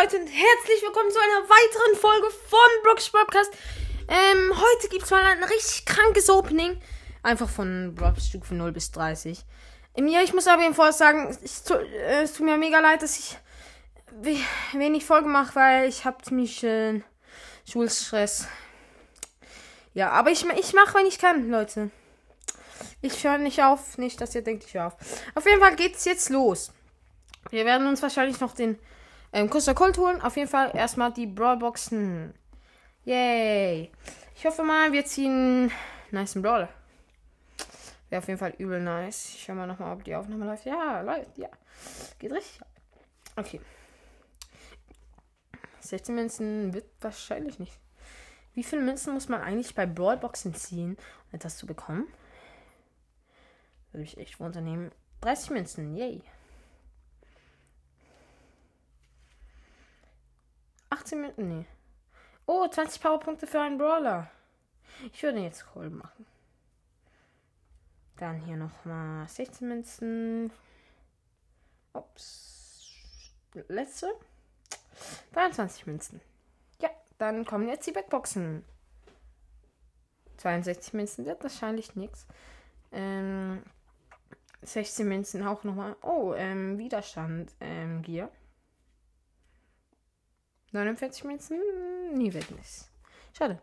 Leute und herzlich willkommen zu einer weiteren Folge von Brooks Podcast. Ähm, heute gibt es mal ein richtig krankes Opening. Einfach von Brooks Stufe 0 bis 30. Ähm, ja, ich muss aber vorher sagen, es, äh, es tut mir mega leid, dass ich wenig Folge mache, weil ich habe ziemlich äh, Schulstress. Ja, aber ich, ich mache, wenn ich kann, Leute. Ich höre nicht auf. Nicht, dass ihr denkt, ich höre auf. Auf jeden Fall geht's jetzt los. Wir werden uns wahrscheinlich noch den ähm, Kuster Colt holen. Auf jeden Fall erstmal die Brawlboxen. Yay. Ich hoffe mal, wir ziehen nice Brawler. Wäre auf jeden Fall übel nice. Ich schau mal nochmal, ob die Aufnahme läuft. Ja, läuft. Ja. Geht richtig. Okay. 16 Münzen wird wahrscheinlich nicht. Wie viele Münzen muss man eigentlich bei Brawlboxen ziehen, um etwas zu bekommen? Würde ich echt unternehmen. 30 Münzen. Yay. 18 Minuten? Nee. Oh, 20 Powerpunkte für einen Brawler. Ich würde jetzt Call machen. Dann hier nochmal 16 Münzen. Ups. Letzte. 23 Münzen. Ja, dann kommen jetzt die Backboxen. 62 Münzen wird wahrscheinlich nichts. Ähm, 16 Münzen auch nochmal. Oh, ähm, Widerstand, ähm, Gier. 49 Münzen? Nie wird nichts. Schade.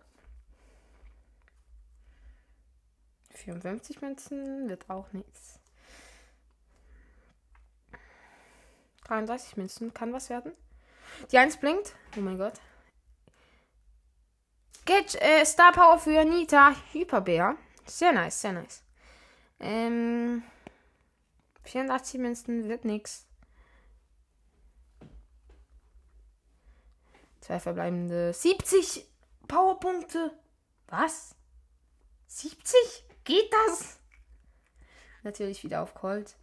54 Münzen wird auch nichts. 33 Münzen kann was werden. Die 1 blinkt. Oh mein Gott. Get äh, Star Power für Nita Hyperbär. Sehr nice, sehr nice. Ähm, 84 Münzen wird nichts. Zwei verbleibende 70 Powerpunkte. Was? 70? Geht das? Natürlich wieder auf Colt.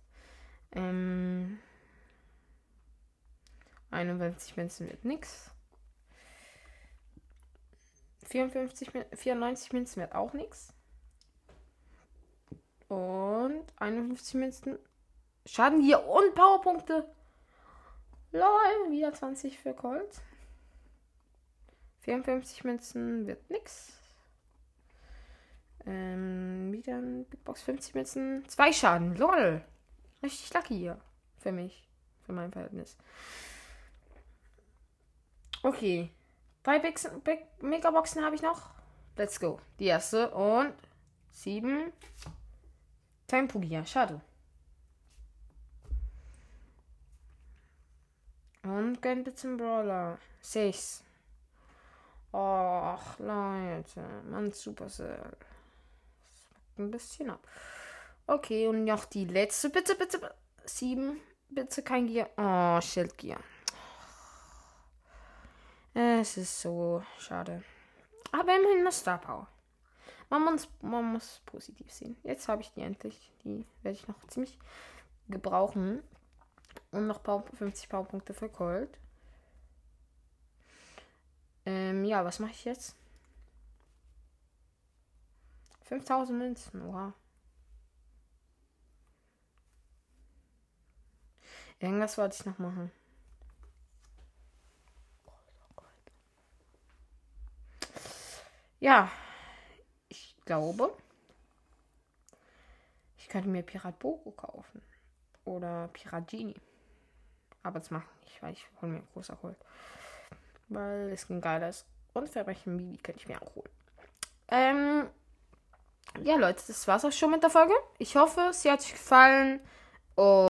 Ähm, 51 Münzen wird nix. 54, 94 Münzen wird auch nix. Und 51 Münzen. Schaden hier und Powerpunkte. Lol, wieder 20 für Colt. 54 Münzen wird nix. Ähm, wieder ein Big Box 50 Münzen. Zwei Schaden. Lol. Richtig lucky hier. Für mich. Für mein Verhältnis. Okay. Drei Big, Big Megaboxen habe ich noch. Let's go. Die erste und sieben. Tempogia. Schade. Und einen Brawler. Sechs. Ach, Leute. Mann, Supercell. Das macht ein bisschen ab. Okay, und noch die letzte. Bitte, bitte. bitte. Sieben. Bitte kein Gier. Oh, Schildgier. Es ist so schade. Aber immerhin eine Star Power. Man muss, man muss positiv sehen. Jetzt habe ich die endlich. Die werde ich noch ziemlich gebrauchen. Und noch 50 Powerpunkte für Cold. Ähm, ja, was mache ich jetzt? 5000 Münzen, oha. Irgendwas wollte ich noch machen. Ja, ich glaube, ich könnte mir Pirat Bogo kaufen. Oder Pirat Genie. Aber das mache ich nicht, weil ich hole mir großer Gold weil es ein geiles und Verbrechen Mimi könnte ich mir auch holen. Ähm, ja, Leute, das war's auch schon mit der Folge. Ich hoffe, sie hat euch gefallen. Und